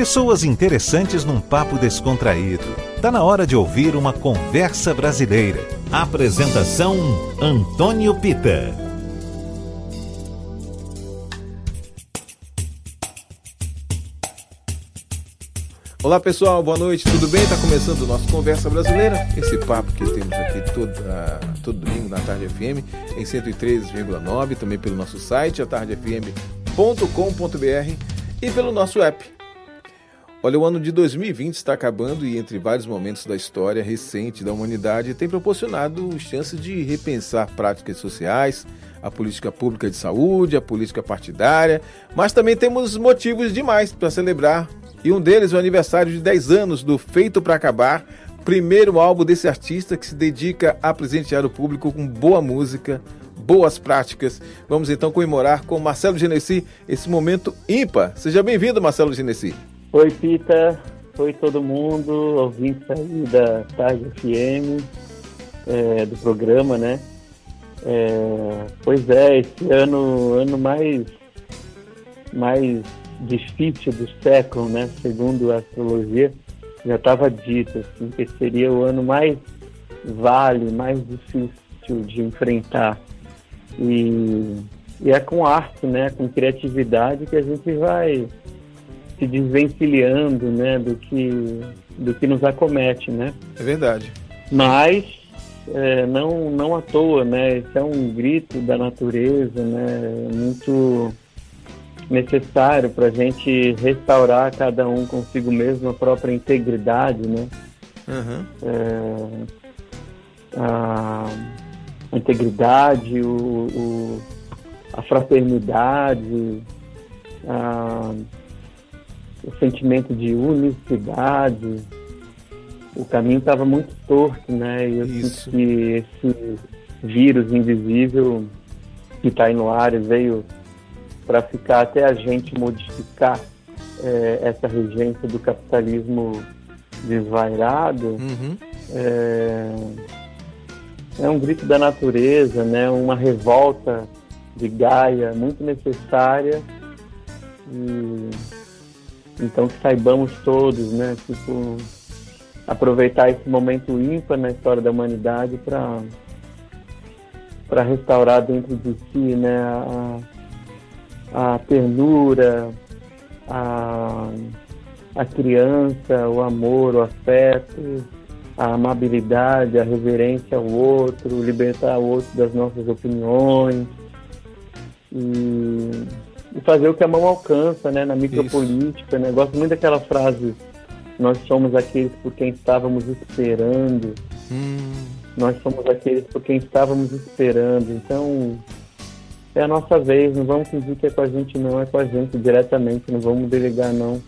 Pessoas interessantes num papo descontraído. Tá na hora de ouvir uma conversa brasileira. Apresentação Antônio Pita. Olá pessoal, boa noite, tudo bem? Está começando o nosso Conversa Brasileira, esse papo que temos aqui todo, uh, todo domingo na Tarde FM, em 103,9, também pelo nosso site, atardefm.com.br e pelo nosso app. Olha, o ano de 2020 está acabando e, entre vários momentos da história recente da humanidade, tem proporcionado chances de repensar práticas sociais, a política pública de saúde, a política partidária, mas também temos motivos demais para celebrar e um deles é o aniversário de 10 anos do Feito para Acabar, primeiro álbum desse artista que se dedica a presentear o público com boa música, boas práticas. Vamos então comemorar com Marcelo Genesi esse momento ímpar. Seja bem-vindo, Marcelo Genesi. Oi, Pita. Oi, todo mundo, ouvintes aí da Tarde FM, é, do programa, né? É, pois é, esse ano, ano mais, mais difícil do século, né? Segundo a astrologia, já estava dito assim, que seria o ano mais vale, mais difícil de enfrentar. E, e é com arte, né? Com criatividade que a gente vai se desvencilhando, né? Do que do que nos acomete, né? É verdade. Mas é, não não à toa, né? Esse é um grito da natureza, né? Muito necessário para a gente restaurar cada um consigo mesmo a própria integridade, né? Uhum. É, a, integridade, o, o, a fraternidade, a, o sentimento de unicidade. O caminho estava muito torto, né? E eu Isso. sinto que esse vírus invisível que está aí no ar veio para ficar até a gente modificar é, essa regência do capitalismo desvairado, uhum. é, é um grito da natureza, né? uma revolta de Gaia muito necessária. E, então que saibamos todos, né? Tipo, aproveitar esse momento ímpar na história da humanidade para para restaurar dentro de si, né, a, a ternura, a, a criança, o amor, o afeto, a amabilidade, a reverência ao outro, libertar o outro das nossas opiniões e, e fazer o que a mão alcança, né, na micropolítica, né? Gosto muito daquela frase, nós somos aqueles por quem estávamos esperando. Hum. Nós somos aqueles por quem estávamos esperando. Então, é a nossa vez, não vamos fingir que é com a gente não, é com a gente diretamente, não vamos delegar não.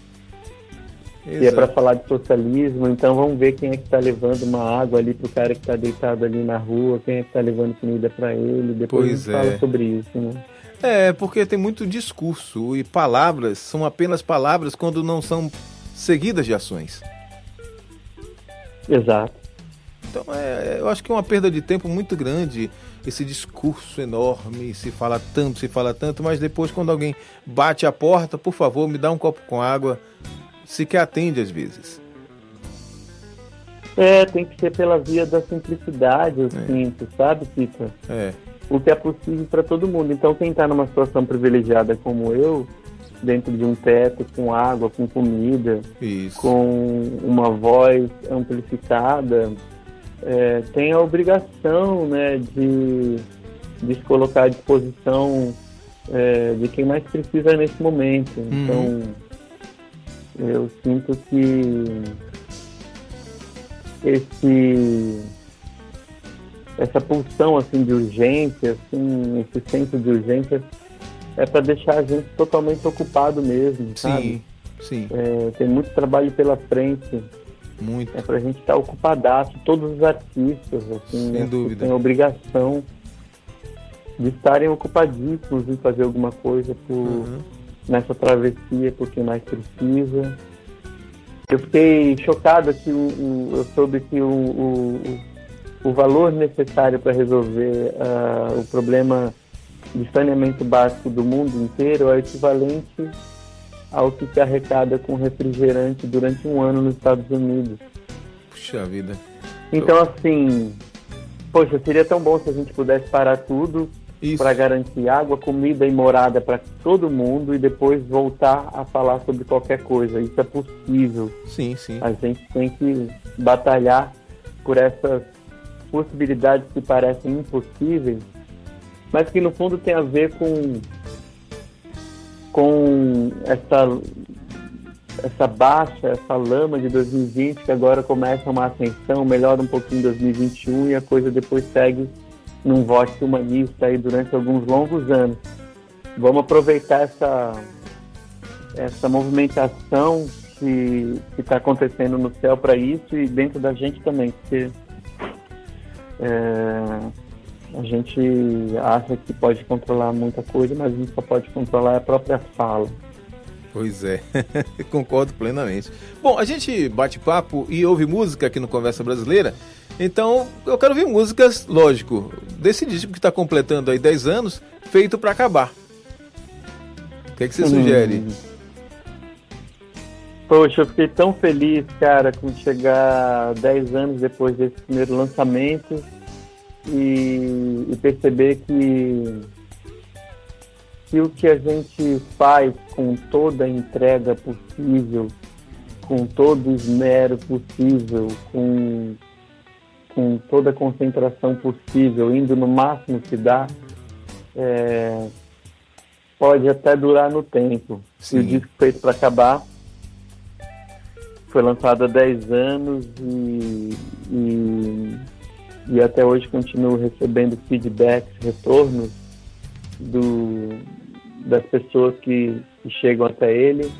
Exato. E é para falar de socialismo, então vamos ver quem é que está levando uma água ali pro cara que está deitado ali na rua, quem é que está levando comida para ele, depois pois a gente é. fala sobre isso, né? É, porque tem muito discurso e palavras são apenas palavras quando não são seguidas de ações. Exato. Então, é, eu acho que é uma perda de tempo muito grande esse discurso enorme, se fala tanto, se fala tanto, mas depois quando alguém bate a porta, por favor, me dá um copo com água, se que atende às vezes. É, tem que ser pela via da simplicidade, eu é. sinto, sabe, Pita? É. O que é possível para todo mundo. Então, quem está numa situação privilegiada como eu, dentro de um teto, com água, com comida, Isso. com uma voz amplificada, é, tem a obrigação né, de, de se colocar à disposição é, de quem mais precisa nesse momento. Uhum. Então, eu sinto que esse essa pulsão assim de urgência, assim, esse senso de urgência é para deixar a gente totalmente ocupado mesmo, sim, sabe? Sim. É, tem muito trabalho pela frente. Muito. É pra gente estar tá ocupadaço, todos os artistas, assim, Sem né, dúvida. têm a obrigação de estarem ocupadíssimos em fazer alguma coisa por, uhum. nessa travessia por quem mais precisa. Eu fiquei chocado que o, o, eu soube que o, o, o valor necessário para resolver uh, o problema de saneamento básico do mundo inteiro é equivalente ao que se arrecada com refrigerante durante um ano nos Estados Unidos. Puxa vida. Então, assim, poxa, seria tão bom se a gente pudesse parar tudo para garantir água, comida e morada para todo mundo e depois voltar a falar sobre qualquer coisa. Isso é possível. Sim, sim. A gente tem que batalhar por essas possibilidades que parecem impossíveis, mas que no fundo tem a ver com com essa essa baixa, essa lama de 2020 que agora começa uma ascensão, melhora um pouquinho em 2021 e a coisa depois segue num voto humanista aí durante alguns longos anos. Vamos aproveitar essa essa movimentação que está acontecendo no céu para isso e dentro da gente também, porque é, a gente acha que pode controlar muita coisa, mas a gente só pode controlar a própria fala. Pois é, concordo plenamente. Bom, a gente bate papo e ouve música aqui no Conversa Brasileira, então eu quero ouvir músicas, lógico, desse disco que está completando aí 10 anos, feito para acabar. O que, é que você hum. sugere? Poxa, eu fiquei tão feliz, cara, com chegar 10 anos depois desse primeiro lançamento e, e perceber que que o que a gente faz com toda a entrega possível, com todo o esmero possível, com, com toda a concentração possível, indo no máximo que dá, é, pode até durar no tempo. Sim. E o disco feito para acabar foi lançado há 10 anos e, e, e até hoje continuo recebendo feedbacks, retornos do, das pessoas que, que chegam até ele.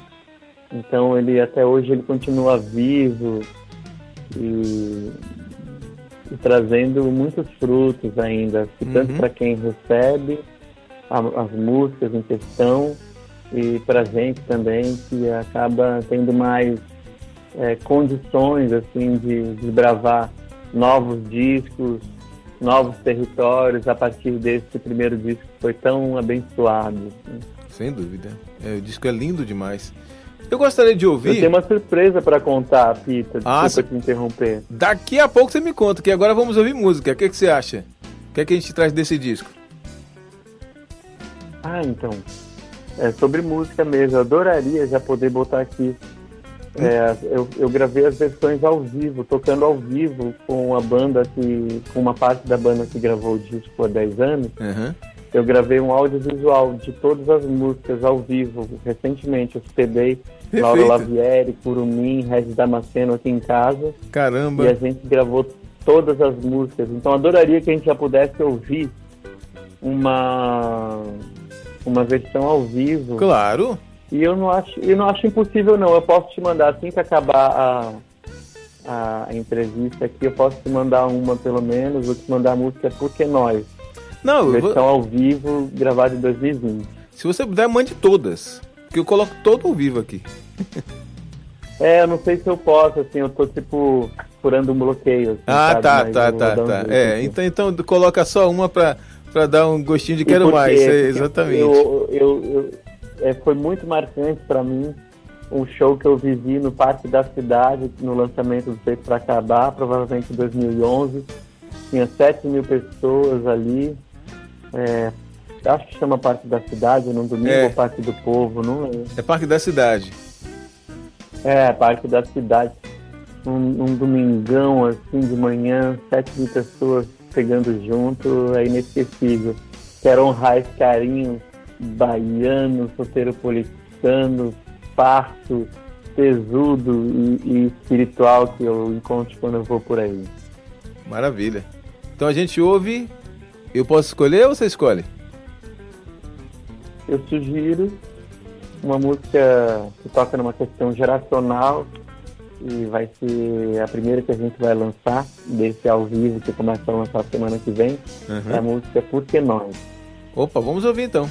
Então ele até hoje ele continua vivo e, e trazendo muitos frutos ainda, uhum. tanto para quem recebe a, as músicas em questão e para a gente também que acaba tendo mais é, condições assim de desbravar novos discos, novos territórios a partir desse primeiro disco que foi tão abençoado. Assim. Sem dúvida. É, o disco é lindo demais. Eu gostaria de ouvir. Eu tenho uma surpresa para contar, Pita. Desculpa ah, te interromper. Daqui a pouco você me conta, que agora vamos ouvir música. O que, que você acha? O que, é que a gente traz desse disco? Ah, então. É sobre música mesmo. Eu adoraria já poder botar aqui é, eu, eu, gravei as versões ao vivo, tocando ao vivo com a banda que. com uma parte da banda que gravou o disco há 10 anos. Uhum. Eu gravei um audiovisual de todas as músicas ao vivo. Recentemente eu hospedei Laura Lavieri, Curumim, Regis Damasceno aqui em casa. Caramba! E a gente gravou todas as músicas. Então adoraria que a gente já pudesse ouvir uma, uma versão ao vivo. Claro! E eu não acho, eu não acho impossível não. Eu posso te mandar assim que acabar a, a entrevista aqui, eu posso te mandar uma pelo menos, vou te mandar a música Porque Nós. Não, versão vou... ao vivo, gravada em 2020. Se você puder, mande todas. Porque eu coloco todo ao vivo aqui. é, eu não sei se eu posso, assim, eu tô tipo furando um bloqueio. Assim, ah, sabe? tá, Mas tá, tá, tá. Um é, então, então coloca só uma pra, pra dar um gostinho de quero mais. É, exatamente. Eu, eu, eu, é, foi muito marcante para mim um show que eu vivi no Parque da Cidade, no lançamento do Feito para Acabar, provavelmente em 2011. Tinha 7 mil pessoas ali. É, acho que chama Parque da Cidade, no domingo é. ou Parque do Povo, não é? É Parque da Cidade. É, Parque da Cidade. Um, um domingão, assim, de manhã, 7 mil pessoas pegando junto, é inesquecível. Quero honrar esse carinho baiano, soteropolitano, parto, tesudo e, e, espiritual que eu encontro quando eu vou por aí. Maravilha. Então a gente ouve. Eu posso escolher ou você escolhe? Eu sugiro uma música que toca numa questão geracional e vai ser a primeira que a gente vai lançar desse ao vivo que começa a lançar semana que vem. Uhum. É a música Por Que Nós. Opa, vamos ouvir então.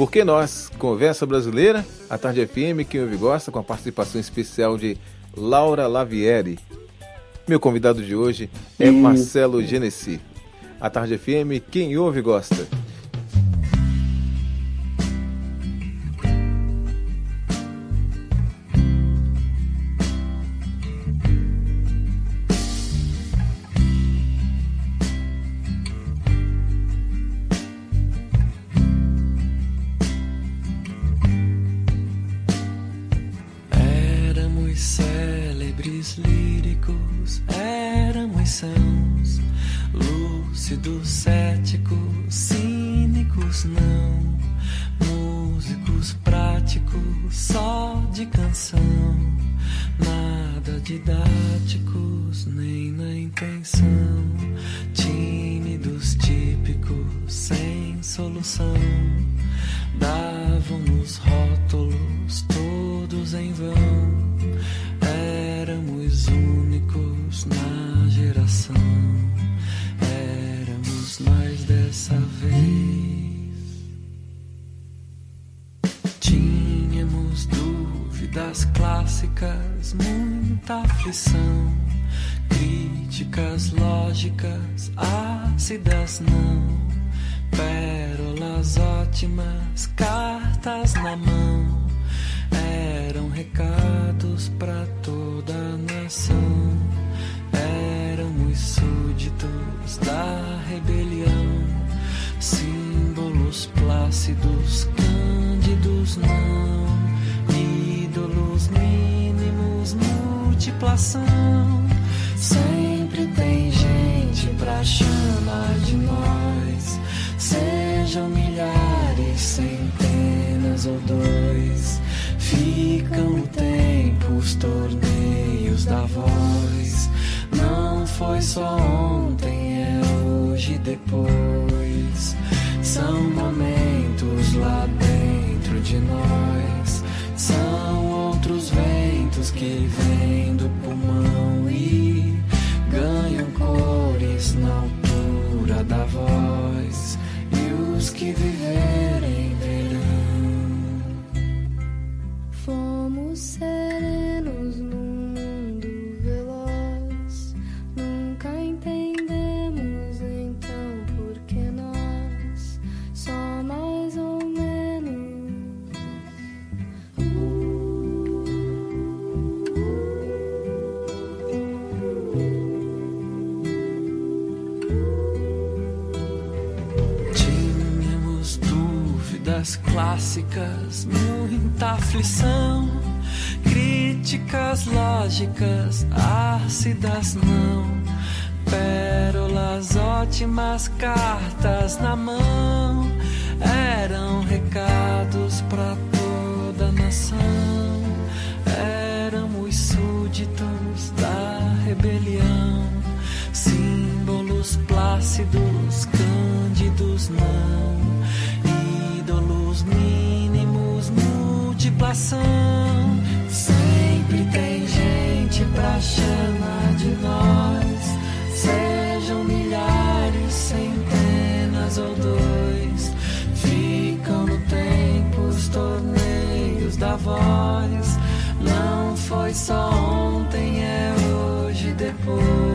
Porque nós, Conversa Brasileira, a Tarde FM, quem ouve gosta, com a participação especial de Laura Lavieri. Meu convidado de hoje é Marcelo Genesi. A Tarde FM, quem ouve gosta. Cartas na mão eram recados para toda a nação. Éramos súditos da rebelião, símbolos plácidos, cândidos não, ídolos mínimos, multiplação. Sempre tem gente pra chamar de nós, sejam ou dois Ficam no tempo os torneios da voz. Não foi só ontem, é hoje depois. São momentos lá dentro de nós. São outros ventos que vêm do pulmão e ganham cores na altura da voz. E os que viverem clássicas, muita aflição, críticas lógicas, ácidas não, pérolas ótimas, cartas na mão, eram recados para toda a nação. Éramos súditos da rebelião, símbolos plácidos, cândidos não, multiplação. Sempre tem gente pra chamar de nós, sejam milhares, centenas ou dois. Ficam no tempo os torneios da voz. Não foi só ontem, é hoje e depois.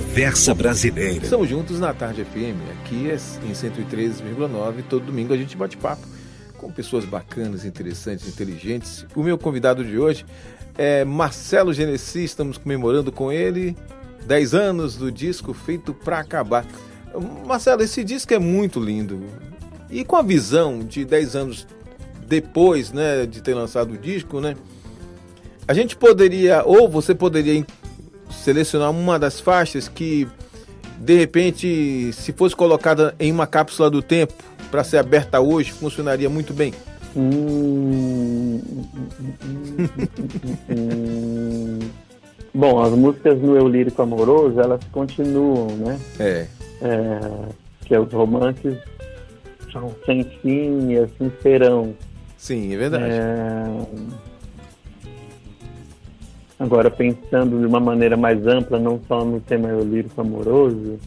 Conversa Brasileira. Estamos juntos na Tarde FM, aqui é em 103,9. Todo domingo a gente bate papo com pessoas bacanas, interessantes, inteligentes. O meu convidado de hoje é Marcelo Genesi, estamos comemorando com ele 10 anos do disco Feito para Acabar. Marcelo, esse disco é muito lindo. E com a visão de 10 anos depois né, de ter lançado o disco, né? A gente poderia, ou você poderia selecionar uma das faixas que, de repente, se fosse colocada em uma cápsula do tempo para ser aberta hoje, funcionaria muito bem? Hum, Bom, as músicas no Eu Lírico Amoroso, elas continuam, né? É. é que é os romances são sem fim e assim serão. Sim, é verdade. É... Agora, pensando de uma maneira mais ampla, não só no tema Eu Lírico Amoroso,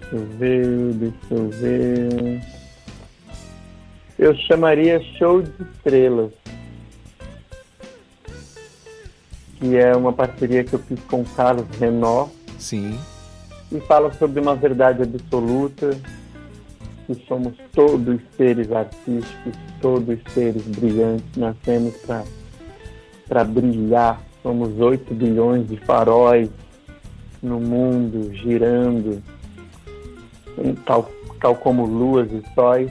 deixa eu ver, deixa eu ver. Eu chamaria Show de Estrelas. Que é uma parceria que eu fiz com o Carlos Renó. Sim. E fala sobre uma verdade absoluta, que somos todos seres artísticos, todos seres brilhantes, nascemos para brilhar. Somos 8 bilhões de faróis no mundo, girando, tal, tal como luas e sóis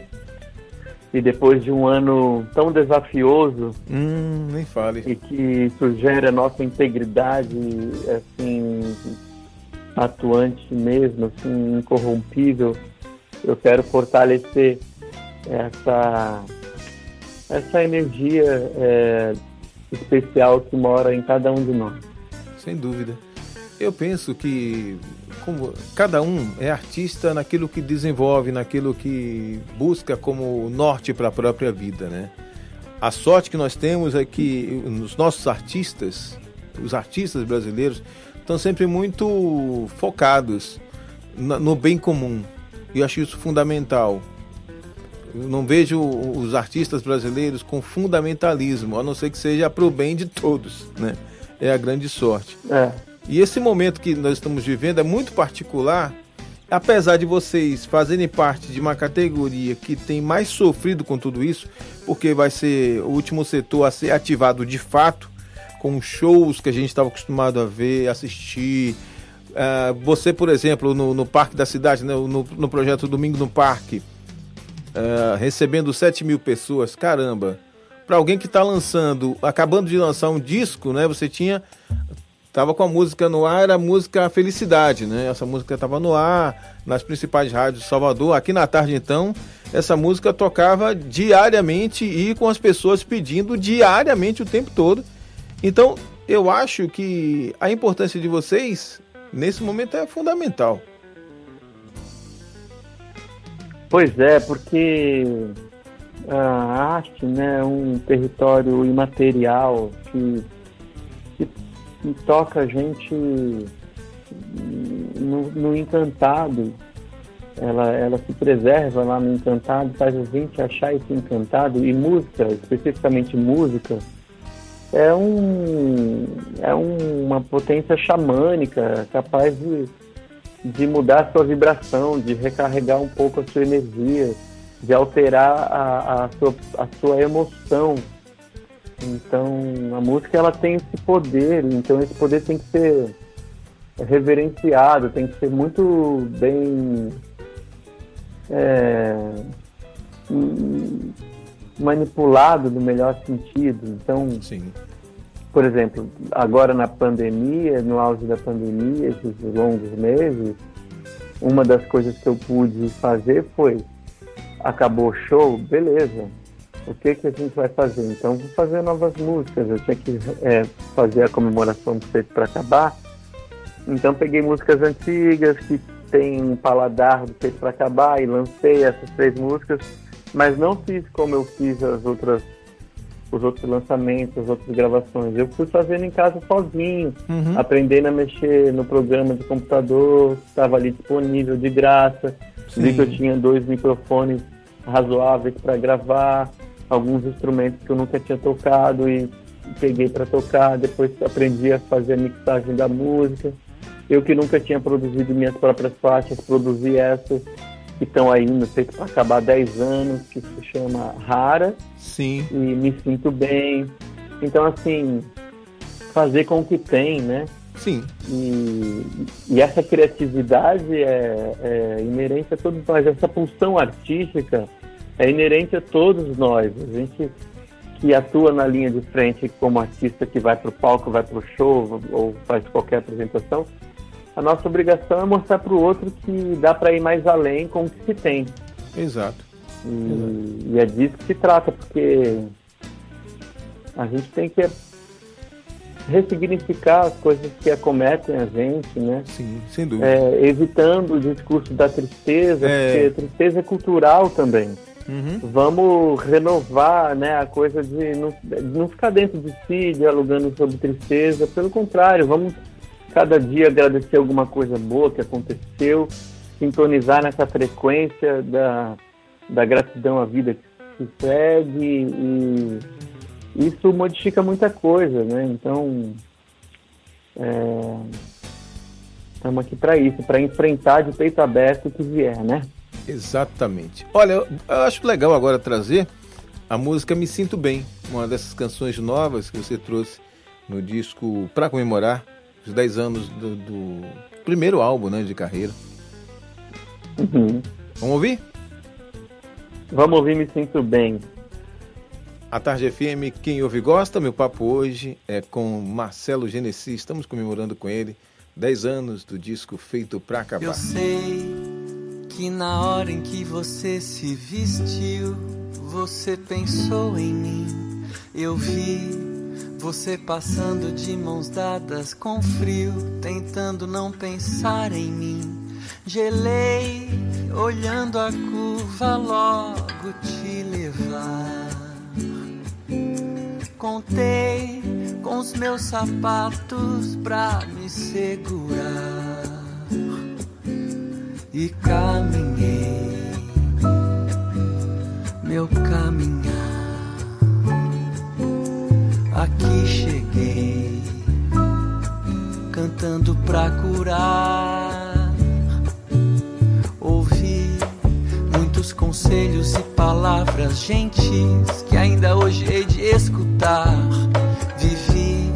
e depois de um ano tão desafioso hum, nem fale e que sugere a nossa integridade assim atuante mesmo assim incorrompível eu quero fortalecer essa essa energia é, especial que mora em cada um de nós sem dúvida eu penso que como cada um é artista naquilo que desenvolve, naquilo que busca como norte para a própria vida, né? A sorte que nós temos é que os nossos artistas, os artistas brasileiros, estão sempre muito focados no bem comum. E eu acho isso fundamental. Eu não vejo os artistas brasileiros com fundamentalismo, a não ser que seja para o bem de todos, né? É a grande sorte. É. E esse momento que nós estamos vivendo é muito particular, apesar de vocês fazerem parte de uma categoria que tem mais sofrido com tudo isso, porque vai ser o último setor a ser ativado de fato, com shows que a gente estava acostumado a ver, assistir. Uh, você, por exemplo, no, no Parque da Cidade, né, no, no projeto Domingo no Parque, uh, recebendo 7 mil pessoas, caramba. Para alguém que está lançando, acabando de lançar um disco, né? Você tinha Tava com a música no ar, era a música Felicidade, né? Essa música estava no ar, nas principais rádios de Salvador. Aqui na tarde, então, essa música tocava diariamente e com as pessoas pedindo diariamente o tempo todo. Então, eu acho que a importância de vocês nesse momento é fundamental. Pois é, porque a arte né, é um território imaterial que que toca a gente no, no, encantado. Ela, ela se preserva lá no encantado, faz a gente achar esse encantado. E música, especificamente música, é, um, é um, uma potência xamânica capaz de, de mudar a sua vibração, de recarregar um pouco a sua energia, de alterar a, a, sua, a sua emoção então, a música ela tem esse poder, então esse poder tem que ser reverenciado, tem que ser muito bem é, manipulado no melhor sentido. Então, Sim. Por exemplo, agora na pandemia, no auge da pandemia, esses longos meses, uma das coisas que eu pude fazer foi acabou o show, beleza o que, que a gente vai fazer? Então, vou fazer novas músicas. Eu tinha que é, fazer a comemoração do feito para acabar. Então, peguei músicas antigas que tem um paladar do feito para acabar e lancei essas três músicas, mas não fiz como eu fiz as outras os outros lançamentos, as outras gravações. Eu fui fazendo em casa sozinho, Uhum. aprendendo a mexer no programa de computador, estava ali disponível de graça. Vi Sim. que eu tinha dois microfones razoáveis para gravar alguns instrumentos que eu nunca tinha tocado e peguei para tocar, depois aprendi a fazer a mixagem da música. Eu que nunca tinha produzido minhas próprias faixas, produzi essas que estão aí, não sei para acabar 10 anos, que se chama Rara. Sim. E me sinto bem. Então, assim, fazer com o que tem, né? Sim. E, e essa criatividade é, é inerente a todos nós, essa pulsão artística é inerente a todos nós. A gente que atua na linha de frente como artista que vai para o palco, vai para o show ou faz qualquer apresentação, a nossa obrigação é mostrar para o outro que dá para ir mais além com o que se tem. Exato. E, Exato. e é disso que se trata, porque a gente tem que ressignificar as coisas que acometem a gente, né? Sim, sem dúvida. É, evitando o discurso da tristeza, É. porque tristeza é cultural também. Uhum. Vamos renovar né, a coisa de não, de não ficar dentro de si, dialogando sobre tristeza. Pelo contrário, vamos cada dia agradecer alguma coisa boa que aconteceu, sintonizar nessa frequência da, da gratidão à vida que segue e isso modifica muita coisa, né? Então, estamos aqui para isso, para enfrentar de peito aberto o que vier, né? Exatamente. Olha, eu, eu acho legal agora trazer a música Me Sinto Bem, uma dessas canções novas que você trouxe no disco para comemorar os 10 anos do, do primeiro álbum né, de carreira. Uhum. Vamos ouvir? Vamos ouvir Me Sinto Bem. A Tarde FM, quem ouve gosta. Meu papo hoje é com Marcelo Genesi. Estamos comemorando com ele 10 anos do disco Feito Pra Acabar. Eu sei que na hora em que você se vestiu, você pensou em mim. Eu vi você passando de mãos dadas com frio, tentando não pensar em mim. Gelei, olhando a curva, logo te levar. Contei com os meus sapatos pra me segurar e caminhei meu caminhar. Aqui cheguei cantando pra curar. Ouvi muitos conselhos e palavras gentis que ainda hoje hei de escutar. Vivi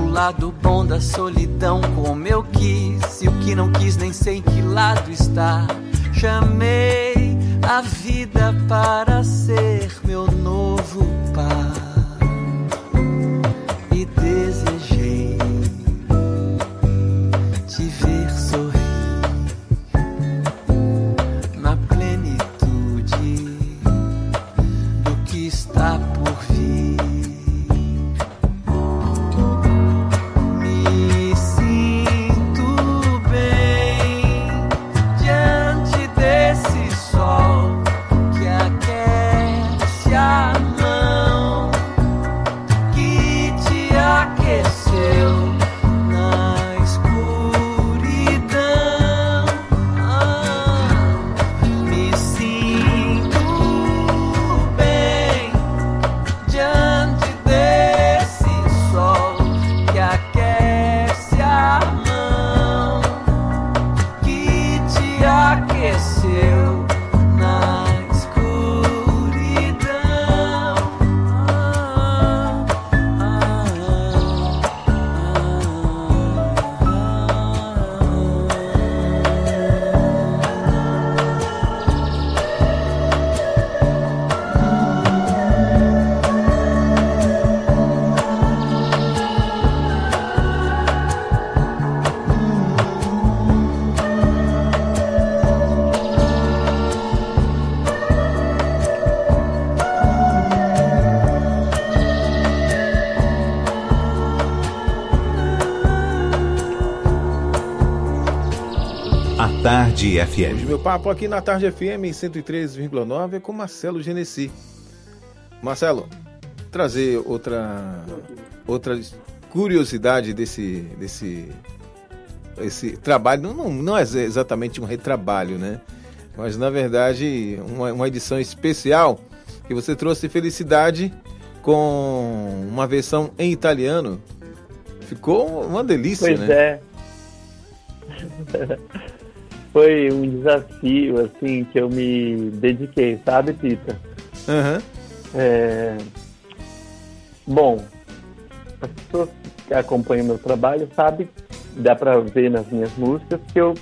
o lado bom da solidão como eu quis e o que não quis nem sei em que lado está. Chamei a vida para ser meu novo par aqueceu Tarde Hoje FM. meu papo aqui na Tarde FM em 103,9 é com Marcelo Genesi. Marcelo, trazer outra outra curiosidade desse desse esse trabalho não, não, é exatamente um retrabalho, né? Mas na verdade uma, uma edição especial que você trouxe felicidade com uma versão em italiano. Ficou uma delícia, pois né? é. Foi um desafio, assim, que eu me dediquei, sabe, Pita? Aham. É... Bom, as pessoas que acompanham meu trabalho sabem, dá pra ver nas minhas músicas, que eu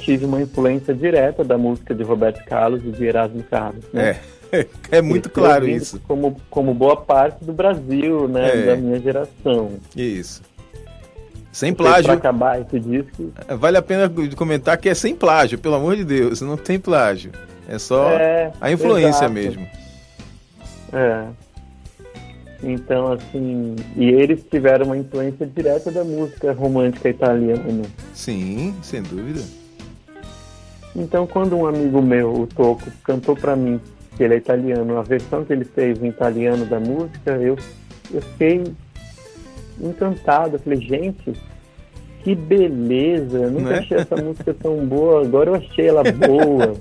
tive uma influência direta da música de Roberto Carlos e de Erasmo Carlos, né? É. É muito claro isso. Como, como boa parte do Brasil, né? É. Da minha geração. Isso. Sem Pra plágio. acabar esse disco, Vale a pena comentar que é sem plágio, pelo amor de Deus. Não tem plágio. É só É, a influência exato. mesmo. É. Então, assim, e eles tiveram uma influência direta da música romântica italiana. Sim, sem dúvida. Então, quando um amigo meu, o Toco, cantou pra mim que ele é italiano, a versão que ele fez em italiano da música, eu, eu fiquei encantado. Eu falei, gente, que beleza! Eu nunca Né? achei essa música tão boa, agora eu achei ela boa.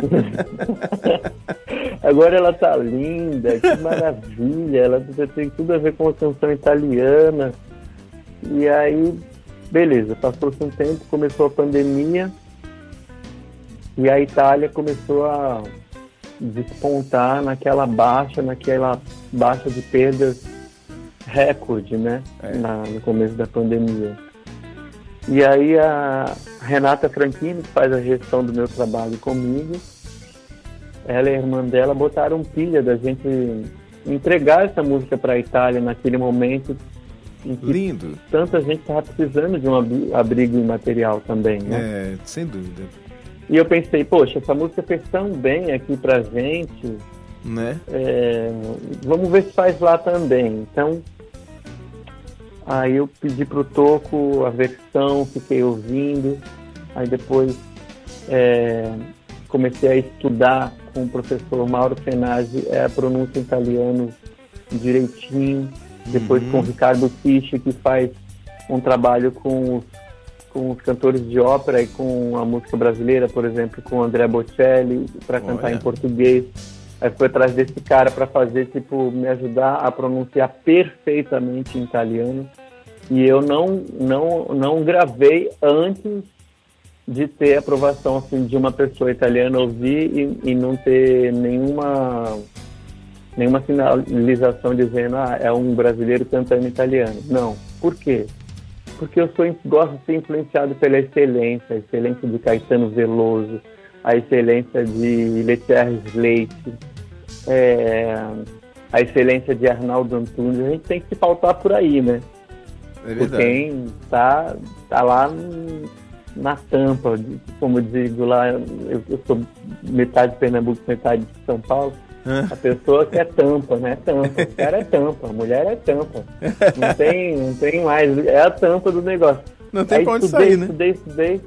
agora ela tá linda, que maravilha! Ela tem tudo a ver com a canção italiana. E aí, beleza, passou-se um tempo, começou a pandemia. E a Itália começou a despontar naquela baixa, naquela baixa de perdas recorde, né? É. Na- no começo da pandemia. E aí a Renata Franchini, que faz a gestão do meu trabalho comigo, ela e a irmã dela botaram pilha da gente entregar essa música para a Itália naquele momento em que Lindo. tanta gente estava precisando de um abri- abrigo imaterial também, né? É, sem dúvida. E eu pensei, poxa, essa música fez tão bem aqui pra gente, Né? é, vamos ver se faz lá também. Então, aí eu pedi pro Toco a versão, fiquei ouvindo, aí depois é, comecei a estudar com o professor Mauro Fenazzi é, a pronúncia em italiano direitinho, depois Uhum. com o Ricardo Fisch, que faz um trabalho com os, com os cantores de ópera e com a música brasileira, por exemplo, com o André Bocelli, para cantar em português. Aí fui atrás desse cara para fazer, tipo, me ajudar a pronunciar perfeitamente em italiano. E eu não, não, não gravei antes de ter aprovação assim, de uma pessoa italiana ouvir e, e não ter nenhuma nenhuma sinalização dizendo ah, é um brasileiro cantando italiano. Não. Por quê? Porque eu sou, gosto de ser influenciado pela excelência, a excelência de Caetano Veloso, a excelência de Letierres Leite, é, a excelência de Arnaldo Antunes. A gente tem que se pautar por aí, né? É por quem tá, tá lá na tampa, como eu digo lá, eu, eu sou metade de Pernambuco, metade de São Paulo. Hã? A pessoa que é tampa, né? Tampa. O cara é tampa, a mulher é tampa. Não tem, não tem mais. É a tampa do negócio. Não tem aí pra onde estudei, sair, né? estudei, estudei.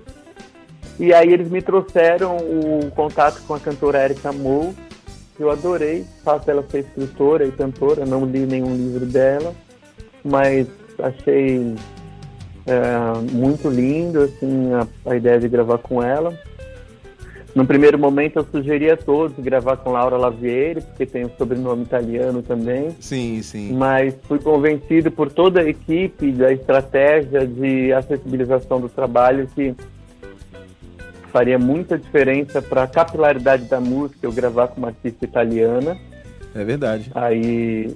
E aí eles me trouxeram o contato com a cantora Erika Moe, que eu adorei. Faço ela ser escritora e cantora, não li nenhum livro dela, mas achei é, muito lindo assim, a, a ideia de gravar com ela. No primeiro momento eu sugeri a todos gravar com Laura Lavieri, porque tem um sobrenome italiano também Sim, sim. mas fui convencido por toda a equipe da estratégia de acessibilização do trabalho que faria muita diferença para a capilaridade da música eu gravar com uma artista italiana. É verdade. Aí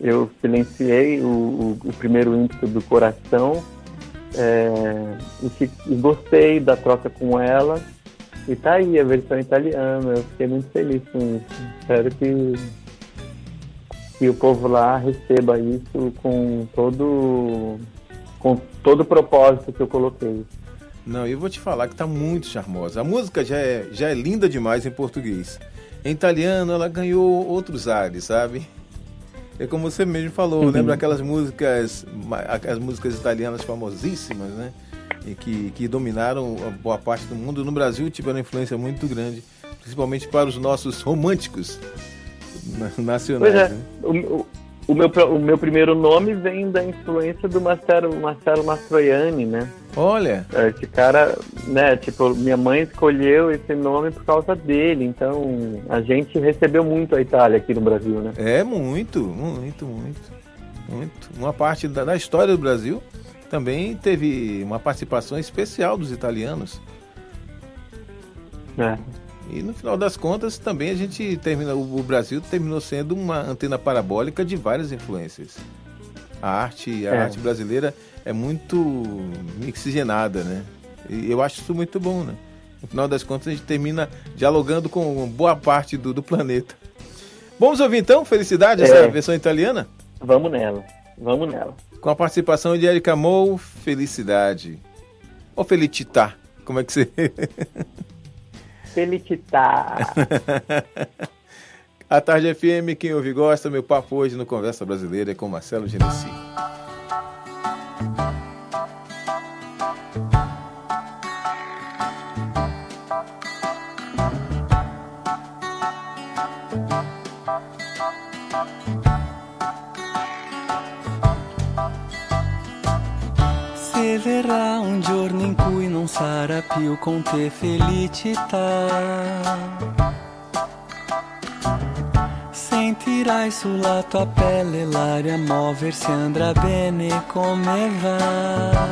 eu silenciei o, o- o primeiro ímpeto do coração é, e, e gostei da troca com ela. E tá aí a versão italiana. Eu fiquei muito feliz com isso. Espero que, que o povo lá receba isso com todo com todo o propósito que eu coloquei. Não, eu vou te falar que tá muito charmosa. A música já é, já é linda demais em português. Em italiano ela ganhou outros ares, sabe? É como você mesmo falou, Uhum. lembra aquelas músicas, as músicas italianas famosíssimas, né? E que, que dominaram a boa parte do mundo. No Brasil tiveram uma influência muito grande, principalmente para os nossos românticos na- nacionais. Pois é. né? O, o- o meu, o meu primeiro nome vem da influência do Marcelo, Marcelo Mastroianni, né? Olha. Esse cara, né, tipo, minha mãe escolheu esse nome por causa dele, então a gente recebeu muito a Itália aqui no Brasil, né? É, muito, muito, muito. Muito. Uma parte da, da história do Brasil também teve uma participação especial dos italianos. É. E no final das contas também a gente termina, o Brasil terminou sendo uma antena parabólica de várias influências. A arte, a É. arte brasileira é muito mixigenada, né? E eu acho isso muito bom, né? No final das contas a gente termina dialogando com boa parte do, do planeta. Vamos ouvir então, Felicidade, essa É. versão italiana? Vamos nela, vamos nela. Com a participação de Erika Mou, Felicidade. Ou Felicità, como é que você... Felicità. A Tarde FM, quem ouve gosta, meu papo hoje no Conversa Brasileira é com Marcelo Genesi. Se verrà un giorno in cui non sarà più con te felicità. Sentirai sulla tua pelle l'aria muoversi, andrà bene come va.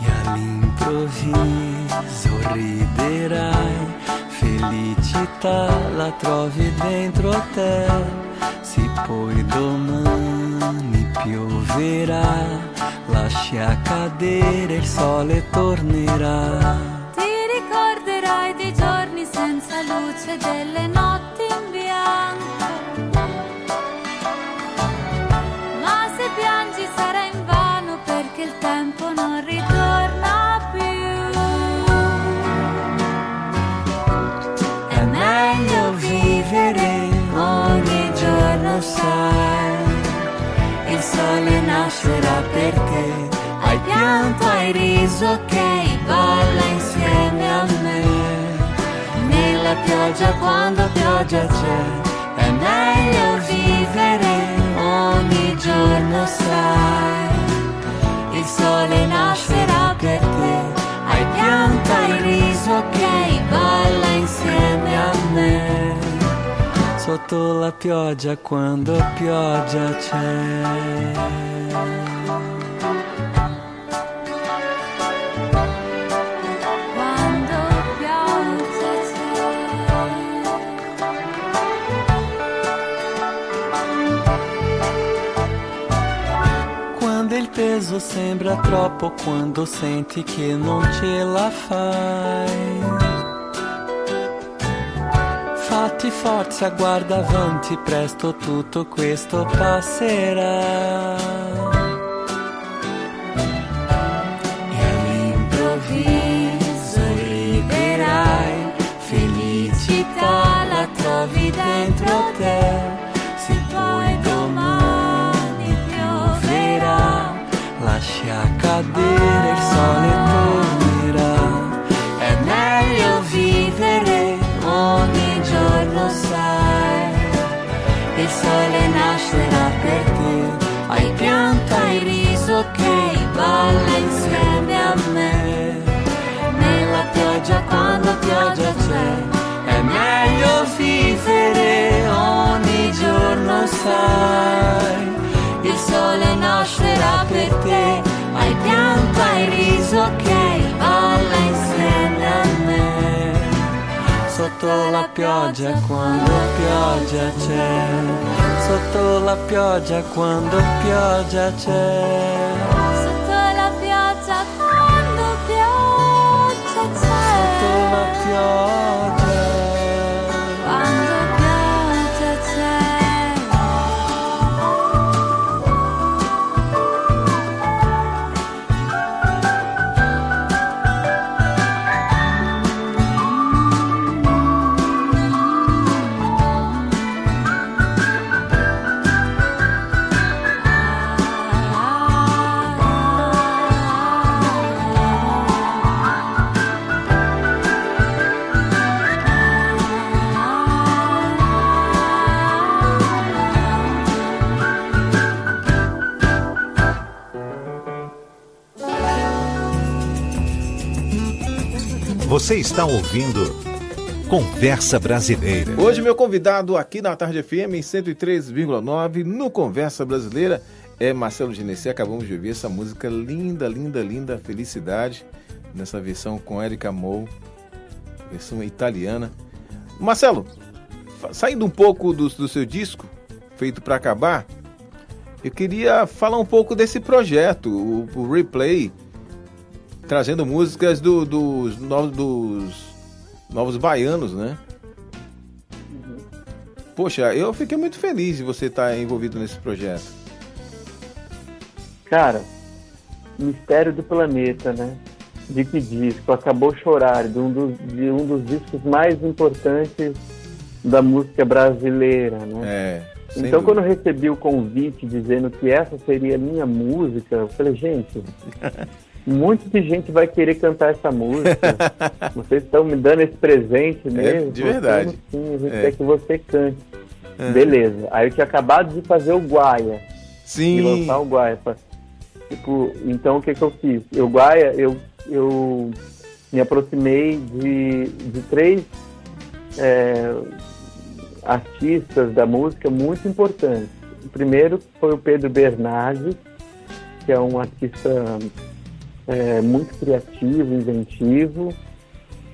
E all'improvviso riderai, felicità la trovi dentro te. Se poi domani pioverà, lascia cadere il sole tornerà. Ti ricorderai dei giorni senza luce, delle notti in bianco. Sole nascerà per te. Hai pianto, hai riso, ok, balla insieme a me. Nella pioggia quando pioggia c'è. È meglio vivere ogni giorno, sai. Il sole nascerà per te. Hai pianto, hai riso, ok, balla insieme a me. Sotto la pioggia quando pioggia c'è. Quando pioggia c'è. Quando il peso sembra troppo, quando senti che non ce la fai. Fatti forza, guarda avanti, presto tutto questo passerà. E all'improvviso riderai, felicità la trovi dentro te. Pioggia c'è. È meglio vivere ogni giorno, sai. Il sole nascerà per te. Hai pianto, hai riso, ok, balla insieme a me. Sotto la pioggia quando pioggia c'è. Sotto la pioggia quando pioggia c'è. La Você está ouvindo Conversa Brasileira. Hoje, meu convidado aqui na Tarde FM em 103,9 no Conversa Brasileira é Marcelo Genesi. Acabamos de ouvir essa música linda, linda, linda, Felicidade, nessa versão com Erika Moe, versão italiana. Marcelo, saindo um pouco do, do seu disco, feito para acabar, eu queria falar um pouco desse projeto, o, o Replay, trazendo músicas do, dos, novos, dos novos baianos, né? Poxa, eu fiquei muito feliz de você estar envolvido nesse projeto. Cara, Mistério do Planeta, né? De que disco? Acabou Chorar, de um dos, de um dos discos mais importantes da música brasileira, né? É. Então, dúvida. quando eu recebi o convite dizendo que essa seria a minha música, eu falei, gente, muito de gente vai querer cantar essa música. Vocês estão me dando esse presente mesmo. É, de verdade. Sim, a gente é. quer que você cante. Uhum. Beleza. Aí eu tinha acabado de fazer o Guaia. Sim. De lançar o Guaia. Tipo, então o que, que eu fiz? Eu Guaia, eu, eu me aproximei de, de três é, artistas da música muito importantes. O primeiro foi o Pedro Bernardes, que é um artista é, muito criativo, inventivo,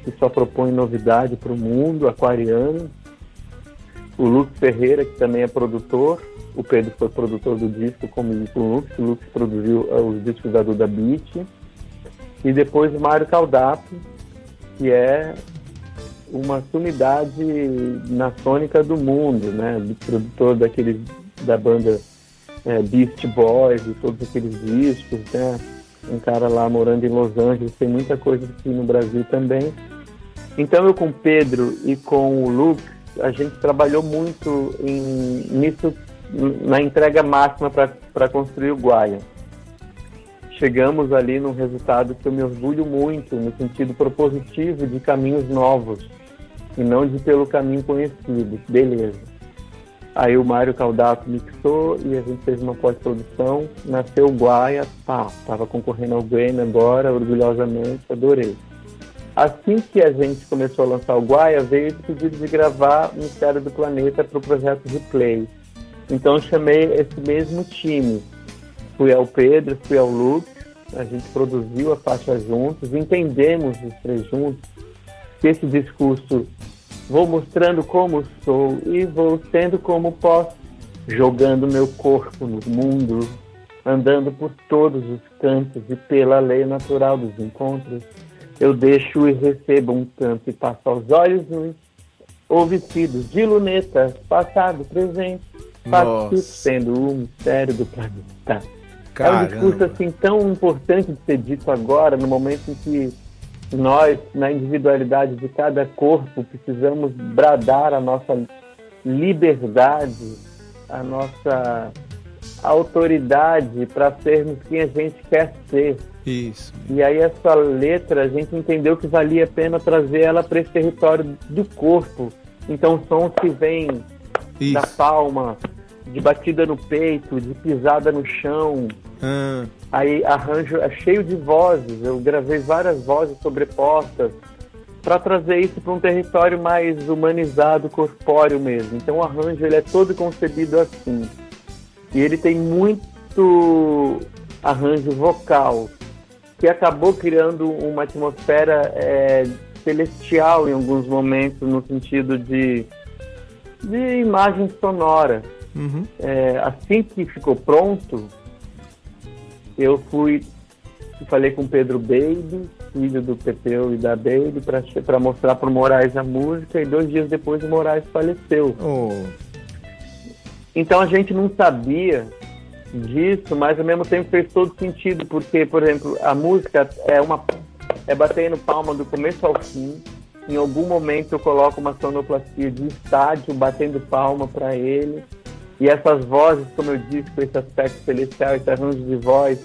que só propõe novidade para o mundo, aquariano. O Lux Ferreira, que também é produtor. O Pedro foi produtor do disco, como disse o Lux. O Lux produziu uh, os discos da Duda Beat. E depois o Mário Caldato, que é uma sumidade na sônica do mundo, né? Produtor daquele, da banda é, Beast Boys e todos aqueles discos, né? Um cara lá morando em Los Angeles, tem muita coisa aqui no Brasil também. Então eu com o Pedro e com o Luke, a gente trabalhou muito em, nisso, na entrega máxima para construir o Guaia. Chegamos ali num resultado que eu me orgulho muito, no sentido propositivo de caminhos novos, e não de pelo caminho conhecido. Beleza. Aí o Mário Caldato mixou e a gente fez uma pós-produção. Nasceu o Guaia, pá, tava concorrendo ao Grammy agora, orgulhosamente, adorei. Assim que a gente começou a lançar o Guaia, veio esse pedido de gravar Mistério do Planeta para o projeto de Play. Então eu chamei esse mesmo time. Fui ao Pedro, fui ao Luke, a gente produziu a faixa juntos, entendemos os três juntos que esse discurso Vou mostrando como sou e vou sendo como posso, jogando meu corpo no mundo, andando por todos os cantos e pela lei natural dos encontros. Eu deixo e recebo um canto e passo aos olhos nus, ou vestidos de lunetas, passado, presente, participo sendo o mistério do planeta. Caramba. É um discurso assim tão importante de ser dito agora, no momento em que nós, na individualidade de cada corpo, precisamos bradar a nossa liberdade, a nossa autoridade para sermos quem a gente quer ser. Isso. E aí essa letra a gente entendeu que valia a pena trazer ela para esse território do corpo. Então sons que vêm da palma, de batida no peito, de pisada no chão, ah. Aí arranjo é cheio de vozes, eu gravei várias vozes sobrepostas para trazer isso para um território mais humanizado, corpóreo mesmo. Então o arranjo ele é todo concebido assim. E ele tem muito arranjo vocal, que acabou criando uma atmosfera é, celestial em alguns momentos, no sentido de, de imagem sonora. Uhum. É, assim que ficou pronto, eu fui falei com o Pedro Baby, filho do Pepeu e da Baby, para mostrar para o Moraes a música, e dois dias depois o Moraes faleceu. Oh. Então a gente não sabia disso, mas ao mesmo tempo fez todo sentido, porque, por exemplo, a música é uma é batendo palma do começo ao fim. Em algum momento eu coloco uma sonoplastia de estádio batendo palma para ele. E essas vozes, como eu disse, com esse aspecto celestial, esse arranjo de voz,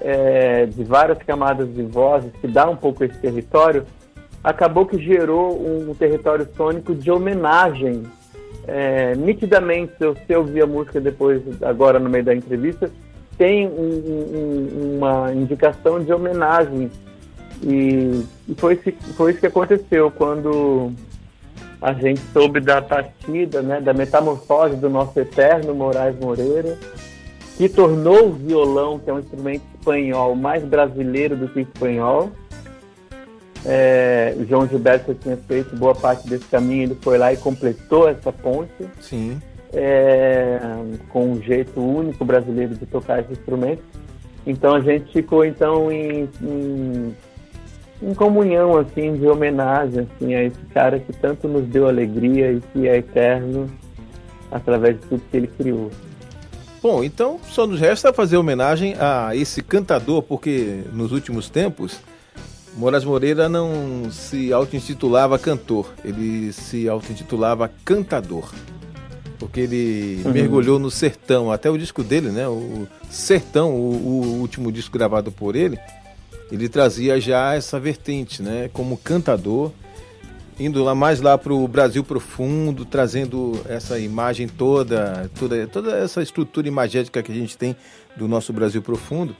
é, de várias camadas de vozes, que dá um pouco esse território, acabou que gerou um, território sônico de homenagem. É, nitidamente, se você ouvir a música depois, agora no meio da entrevista, tem um, um, uma indicação de homenagem E, e foi, foi isso que aconteceu quando a gente soube da partida, né, da metamorfose do nosso eterno Moraes Moreira, que tornou o violão, que é um instrumento espanhol, mais brasileiro do que espanhol. É, o João Gilberto tinha feito boa parte desse caminho, ele foi lá e completou essa ponte. Sim. É, com um jeito único brasileiro de tocar esse instrumento. Então a gente ficou então em, em, em, comunhão assim de homenagem assim a esse cara que tanto nos deu alegria e que é eterno através de tudo que ele criou. Bom, então só nos resta fazer homenagem a esse cantador, porque nos últimos tempos Moraes Moreira não se auto-intitulava cantor, ele se auto-intitulava cantador. Porque ele uhum. mergulhou no sertão, até o disco dele, né? O Sertão, o, o, último disco gravado por ele, ele trazia já essa vertente, né? Como cantador, indo lá mais lá para o Brasil profundo, trazendo essa imagem toda, toda, toda essa estrutura imagética que a gente tem do nosso Brasil profundo.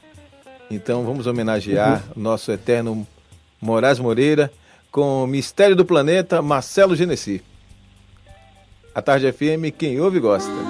Então vamos homenagear uhum. o nosso eterno Moraes Moreira com Mistério do Planeta, Marcelo Genesi. A Tarde FM, quem ouve gosta.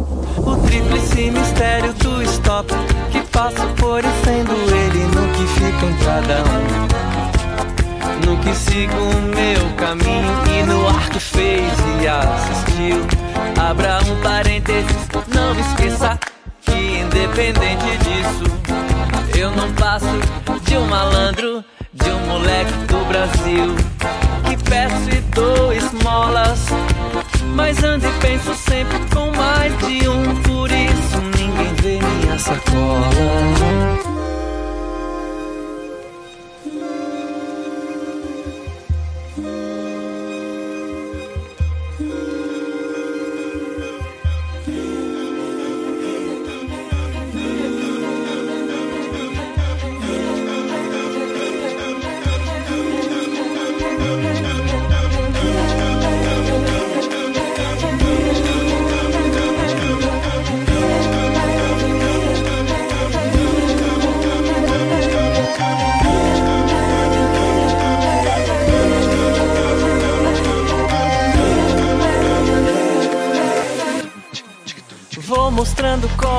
Tríplice mistério do stop que passo por e sendo ele no que fica em cada um. No que sigo o meu caminho e no ar que fez e assistiu. Abra um parênteses, não esqueça que independente disso, eu não passo de um malandro, de um moleque do Brasil. Que peço e dou esmolas, mas ando e penso sempre com mais de um, por isso ninguém vê minha sacola.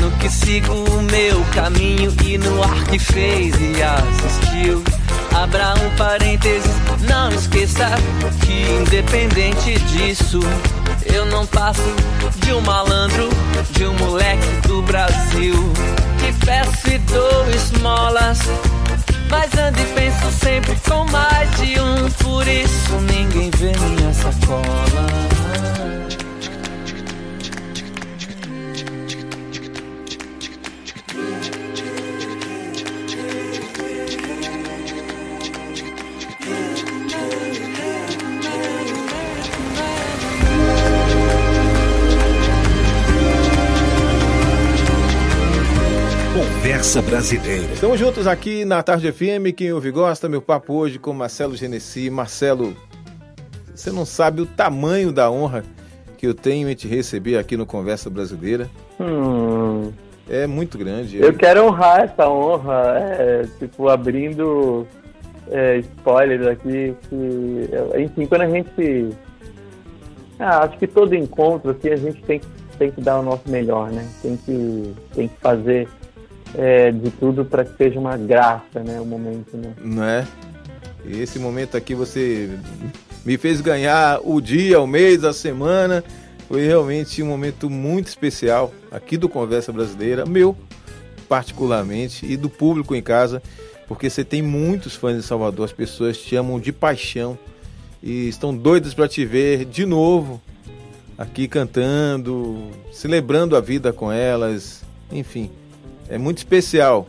no que sigo o meu caminho e no ar que fez e assistiu. Abra um parênteses, não esqueça que independente disso, eu não passo de um malandro, de um moleque do Brasil. Que peço e dou esmolas, mas ando e penso sempre com mais de um, por isso ninguém vê minha sacola. Conversa Brasileira. Estamos juntos aqui na Tarde FM. Quem ouve gosta, meu papo hoje com Marcelo Genesi. Marcelo, você não sabe o tamanho da honra que eu tenho em te receber aqui no Conversa Brasileira. Hum, É muito grande. eu quero honrar essa honra, é, tipo, abrindo é, spoilers aqui. Que, enfim, quando a gente. Ah, acho que todo encontro aqui a gente tem, que- tem que dar o nosso melhor, né? Tem que, tem que fazer é, de tudo para que seja uma graça, né? O momento, né? Não é? Esse momento aqui você me fez ganhar o dia, o mês, a semana. Foi realmente um momento muito especial aqui do Conversa Brasileira, meu particularmente, e do público em casa, porque você tem muitos fãs de Salvador, as pessoas te amam de paixão e estão doidas para te ver de novo aqui cantando, celebrando a vida com elas, enfim, é muito especial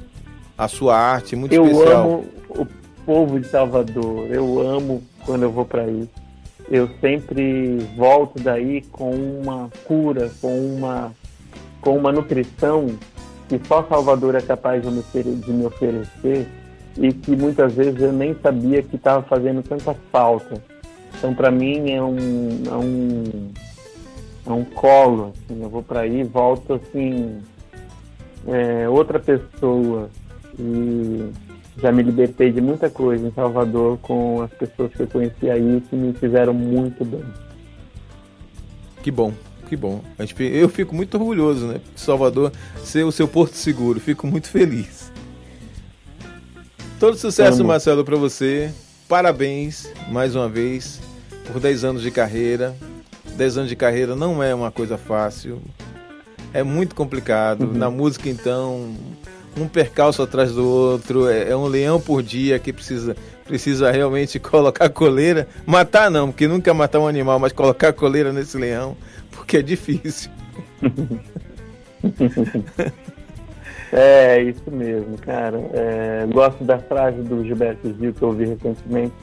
a sua arte, muito Eu especial. amo o povo de Salvador, eu amo quando eu vou para aí. Eu sempre volto daí com uma cura, com uma, com uma nutrição que só Salvador é capaz de me, ofere- de me oferecer e que muitas vezes eu nem sabia que estava fazendo tanta falta. Então, para mim, é um, é um, é um colo. Assim, eu vou para aí e volto assim, é, outra pessoa. E já me libertei de muita coisa em Salvador com as pessoas que eu conheci aí que me fizeram muito bem. Que bom, que bom. Eu fico muito orgulhoso, né? Salvador ser o seu porto seguro. Fico muito feliz. Todo sucesso, Amo. Marcelo, para você. Parabéns mais uma vez por 10 anos de carreira. 10 anos de carreira não é uma coisa fácil. É muito complicado. Na música, então, um percalço atrás do outro. É, é um leão por dia que precisa, precisa realmente colocar coleira. Matar não, porque nunca matar um animal, mas colocar coleira nesse leão, porque é difícil. É, isso mesmo, cara. É, gosto da frase do Gilberto Gil que eu ouvi recentemente,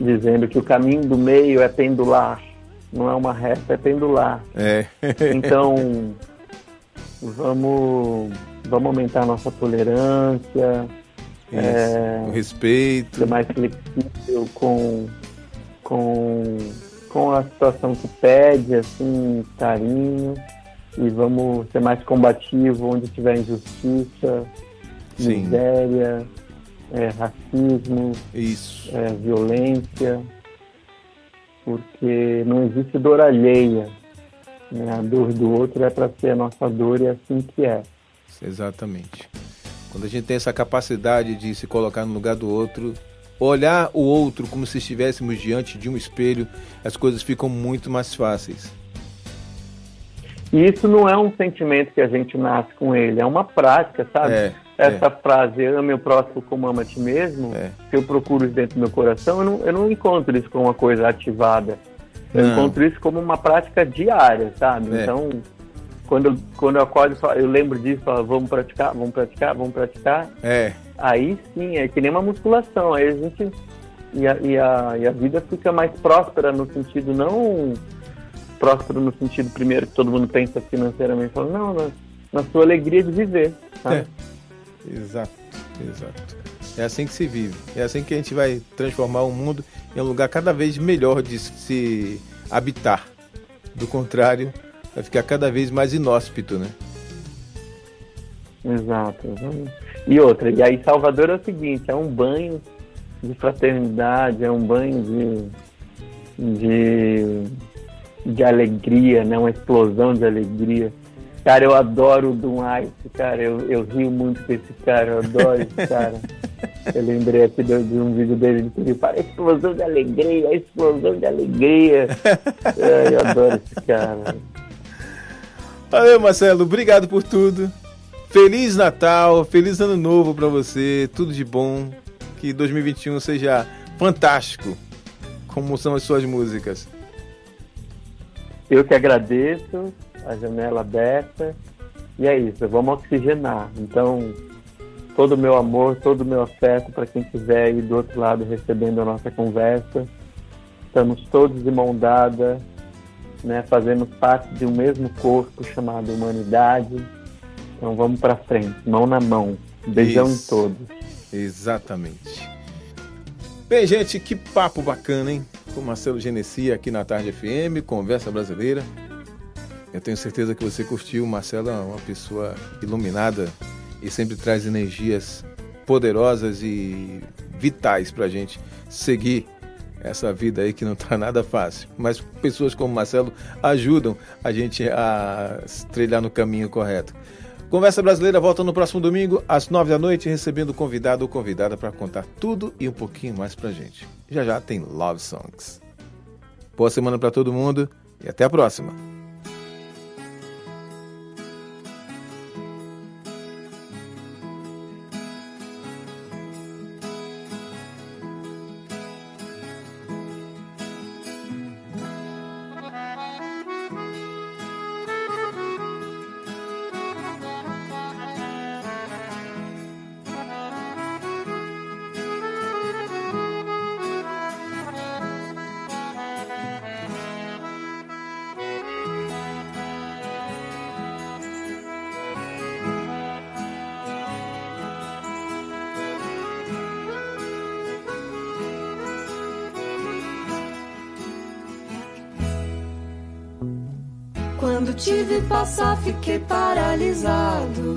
dizendo que o caminho do meio é pendular, não é uma reta, é pendular. É. Então, vamos, vamos aumentar a nossa tolerância. O respeito. ser mais flexível com, com, com a situação que pede, assim, carinho. E vamos ser mais combativo onde tiver injustiça, Sim. miséria, é, racismo, é, violência, porque não existe dor alheia. Né? A dor do outro é para ser a nossa dor e é assim que é. Exatamente. Quando a gente tem essa capacidade de se colocar no lugar do outro, olhar o outro como se estivéssemos diante de um espelho, as coisas ficam muito mais fáceis. E isso não é um sentimento que a gente nasce com ele, é uma prática, sabe? É, Essa frase, ame o próximo como ama a ti mesmo, É. que eu procuro isso dentro do meu coração, eu não, eu não encontro isso como uma coisa ativada. Eu Não. encontro isso como uma prática diária, sabe? É. Então, quando eu, quando eu acordo, eu falo- eu lembro disso, falo, vamos praticar, vamos praticar, vamos praticar. É, Aí sim, é que nem uma musculação. Aí a gente. E a, e a, e a vida fica mais próspera no sentido, não próspero no sentido primeiro que todo mundo pensa financeiramente, fala, não, na, na sua alegria de viver. sabe? É. exato, exato. É assim que se vive. É assim que a gente vai transformar o mundo em um lugar cada vez melhor de se habitar. Do contrário, vai ficar cada vez mais inóspito, né? Exato. E outra, e aí Salvador é o seguinte, é um banho de fraternidade, é um banho de, de, de alegria, né? Uma explosão de alegria. Cara, eu adoro o Doom Ice, cara, eu, eu rio muito com esse cara, eu adoro esse cara. Eu lembrei aqui de, um vídeo dele que ele fala, explosão de alegria, explosão de alegria. É, eu adoro esse cara. Valeu, Marcelo. Obrigado por tudo. Feliz Natal, feliz Ano Novo pra você. Tudo de bom. Que 2021 seja fantástico, como são as suas músicas. Eu que agradeço, a janela aberta. E é isso, vamos oxigenar. Então, todo o meu amor, todo o meu afeto para quem estiver aí do outro lado recebendo a nossa conversa. Estamos todos de mão dada, né, fazemos parte de um mesmo corpo chamado humanidade. Então vamos para frente, mão na mão. Beijão Isso. em todos. Exatamente. Bem, gente, que papo bacana, hein? Com Marcelo Genesi aqui na Tarde FM, Conversa Brasileira. Eu tenho certeza que você curtiu. Marcelo é uma pessoa iluminada e sempre traz energias poderosas e vitais para a gente seguir essa vida aí que não está nada fácil. Mas pessoas como Marcelo ajudam a gente a trilhar no caminho correto. Conversa Brasileira volta no próximo domingo, às nove da noite, recebendo convidado ou convidada para contar tudo e um pouquinho mais para gente. Já já tem Love Songs. Boa semana para todo mundo e até a próxima. Fiquei paralisado.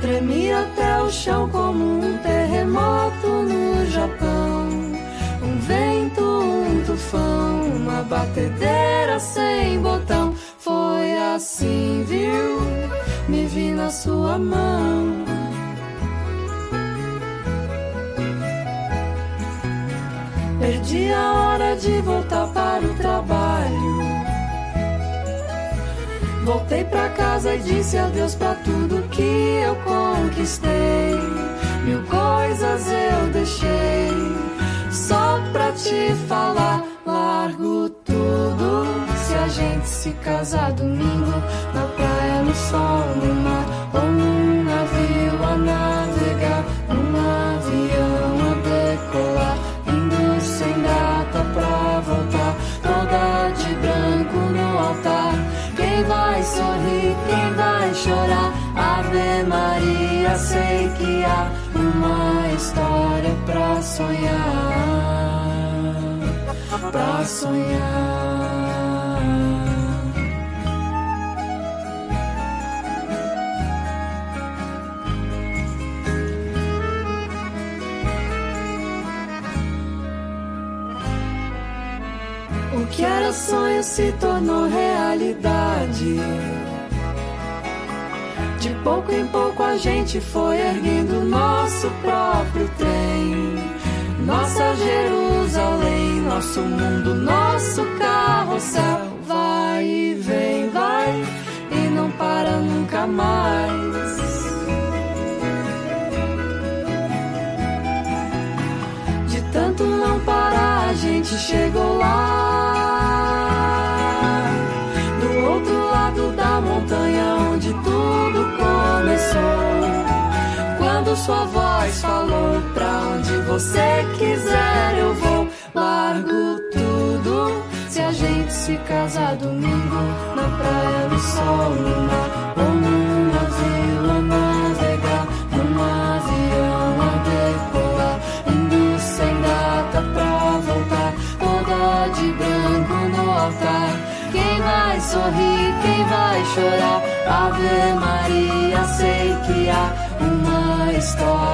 Tremi até o chão como um terremoto no Japão. Um vento, um tufão, uma batedeira sem botão. Foi assim, viu? Me vi na sua mão. Perdi a hora de voltar para o trabalho. Voltei pra casa e disse adeus pra tudo que eu conquistei. Mil coisas eu deixei só pra te falar. Largo tudo se a gente se casar domingo na praia, no sol, no mar ou num pra sonhar, pra sonhar. O que era sonho se tornou realidade. De pouco em pouco a gente foi erguendo nosso próprio trem. Nossa Jerusalém, nosso mundo, nosso carrossel. Vai e vem, vai e não para nunca mais. De tanto não parar, a gente chegou lá. Sua voz falou pra onde você quiser eu vou, largo tudo. Se a gente se casar domingo na praia do sol, no mar uma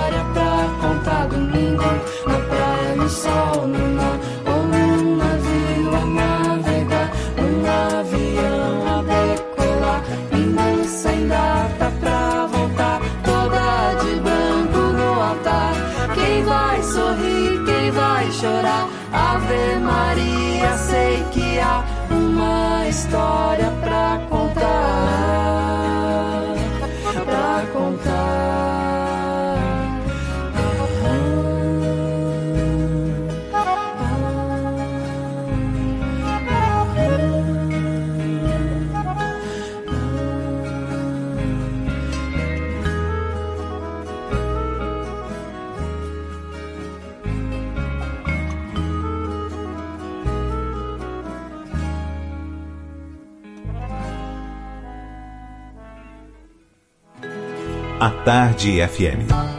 Tarde FM.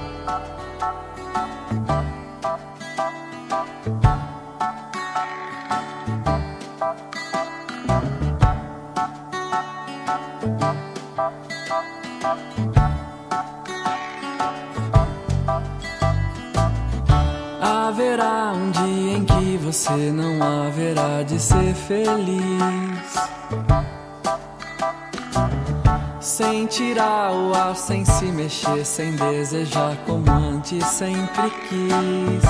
Sem se mexer, sem desejar como antes sempre quis.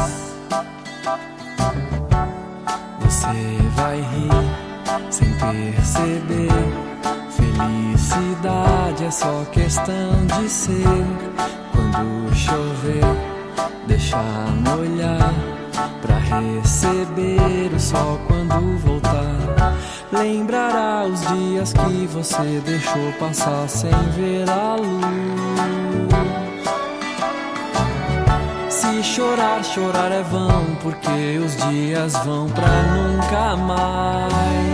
Você vai rir sem perceber. Felicidade é só questão de ser. Quando chover, deixar molhar pra receber o sol quando voltar. Lembrará os dias que você deixou passar sem ver a luz. Chorar, chorar é vão, porque os dias vão pra nunca mais.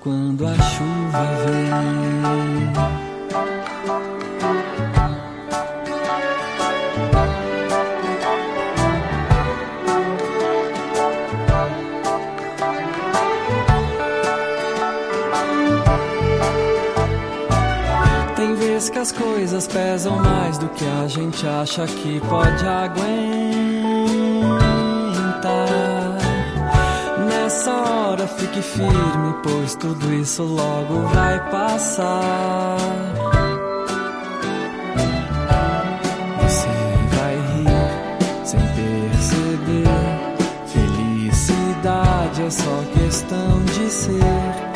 Quando a chuva vem. Que as coisas pesam mais do que a gente acha que pode aguentar hora fique firme, pois tudo isso logo vai passar. Você vai rir sem perceber. Felicidade é só questão de ser.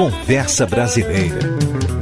Conversa Brasileira.